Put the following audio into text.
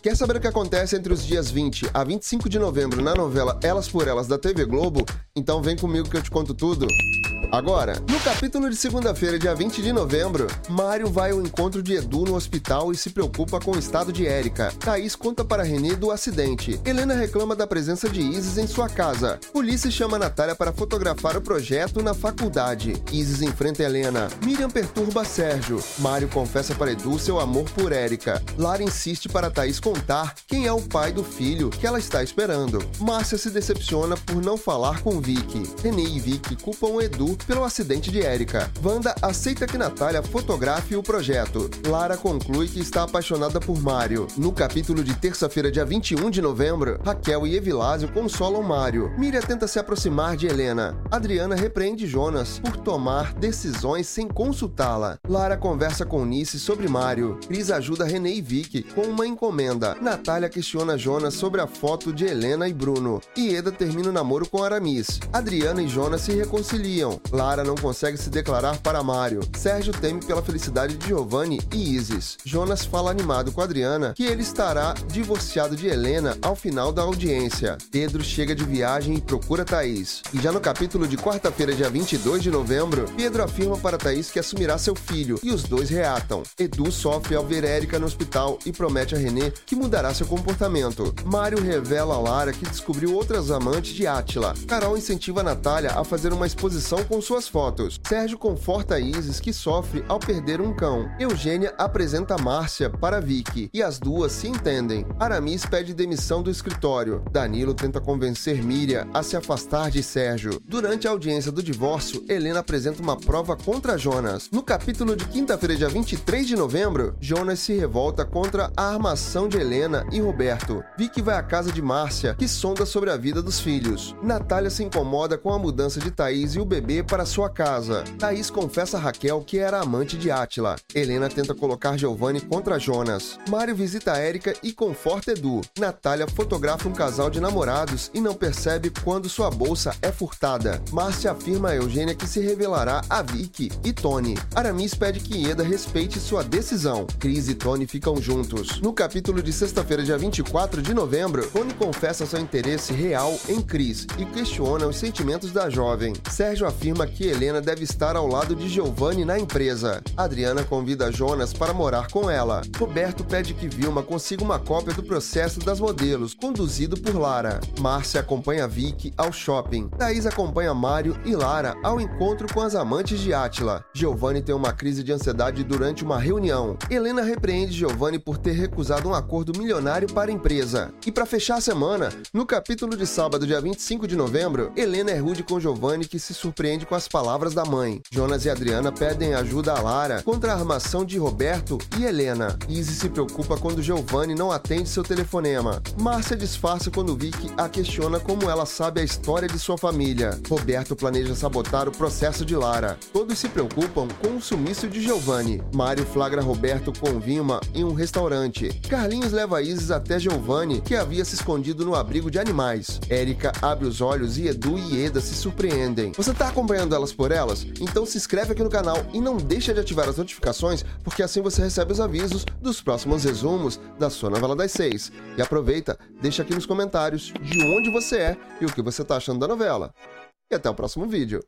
Quer saber o que acontece entre os dias 20 a 25 de novembro na novela Elas por Elas da TV Globo? Então vem comigo que eu te conto tudo. Agora, no capítulo de segunda-feira, dia 20 de novembro, Mário vai ao encontro de Edu no hospital e se preocupa com o estado de Érica. Thaís conta para René do acidente. Helena reclama da presença de Isis em sua casa. Ulisses chama Natália para fotografar o projeto na faculdade. Isis enfrenta Helena. Miriam perturba Sérgio. Mário confessa para Edu seu amor por Érica. Lara insiste para Thaís contar quem é o pai do filho que ela está esperando. Márcia se decepciona por não falar com Vicky. René e Vicky culpam Edu pelo acidente de Érica. Wanda aceita que Natália fotografe o projeto. Lara conclui que está apaixonada por Mário. No capítulo de terça-feira, dia 21 de novembro, Raquel e Evilásio consolam Mário. Miriam tenta se aproximar de Helena. Adriana repreende Jonas por tomar decisões sem consultá-la. Lara conversa com Nice sobre Mário. Cris ajuda René e Vicky com uma encomenda. Natália questiona Jonas sobre a foto de Helena e Bruno. E Eda termina o namoro com Aramis. Adriana e Jonas se reconciliam. Lara não consegue se declarar para Mário. Sérgio teme pela felicidade de Giovanni e Isis. Jonas fala animado com Adriana que ele estará divorciado de Helena ao final da audiência. Pedro chega de viagem e procura Thaís. E já no capítulo de quarta-feira, dia 22 de novembro, Pedro afirma para Thaís que assumirá seu filho e os dois reatam. Edu sofre ao ver Érica no hospital e promete a René que mudará seu comportamento. Mário revela a Lara que descobriu outras amantes de Átila. Carol incentiva a Natália a fazer uma exposição com suas fotos. Sérgio conforta Isis, que sofre ao perder um cão. Eugênia apresenta Márcia para Vicky e as duas se entendem. Aramis pede demissão do escritório. Danilo tenta convencer Miriam a se afastar de Sérgio. Durante a audiência do divórcio, Helena apresenta uma prova contra Jonas. No capítulo de quinta-feira, dia 23 de novembro, Jonas se revolta contra a armação de Helena e Roberto. Vicky vai à casa de Márcia, que sonda sobre a vida dos filhos. Natália se incomoda com a mudança de Thaís e o bebê para sua casa. Thaís confessa a Raquel que era amante de Átila. Helena tenta colocar Giovanni contra Jonas. Mário visita Érica e conforta Edu. Natália fotografa um casal de namorados e não percebe quando sua bolsa é furtada. Márcia afirma a Eugênia que se revelará a Vicky e Tony. Aramis pede que Ieda respeite sua decisão. Cris e Tony ficam juntos. No capítulo de sexta-feira, dia 24 de novembro, Tony confessa seu interesse real em Cris e questiona os sentimentos da jovem. Sérgio afirma que Helena deve estar ao lado de Giovanni na empresa. Adriana convida Jonas para morar com ela. Roberto pede que Vilma consiga uma cópia do processo das modelos, conduzido por Lara. Márcia acompanha Vicky ao shopping. Thaís acompanha Mário e Lara ao encontro com as amantes de Átila. Giovanni tem uma crise de ansiedade durante uma reunião. Helena repreende Giovanni por ter recusado um acordo milionário para a empresa. E para fechar a semana, no capítulo de sábado, dia 25 de novembro, Helena é rude com Giovanni que se surpreende com as palavras da mãe. Jonas e Adriana pedem ajuda a Lara contra a armação de Roberto e Helena. Izzy se preocupa quando Giovanni não atende seu telefonema. Márcia disfarça quando Vicky a questiona como ela sabe a história de sua família. Roberto planeja sabotar o processo de Lara. Todos se preocupam com o sumiço de Giovanni. Mário flagra Roberto com Vilma em um restaurante. Carlinhos leva Isis até Giovanni, que havia se escondido no abrigo de animais. Érica abre os olhos e Edu e Eda se surpreendem. Você tá acompanhando elas por elas? Então se inscreve aqui no canal e não deixa de ativar as notificações, porque assim você recebe os avisos dos próximos resumos da sua novela das seis. E aproveita, deixa aqui nos comentários de onde você é e o que você tá achando da novela. E até o próximo vídeo.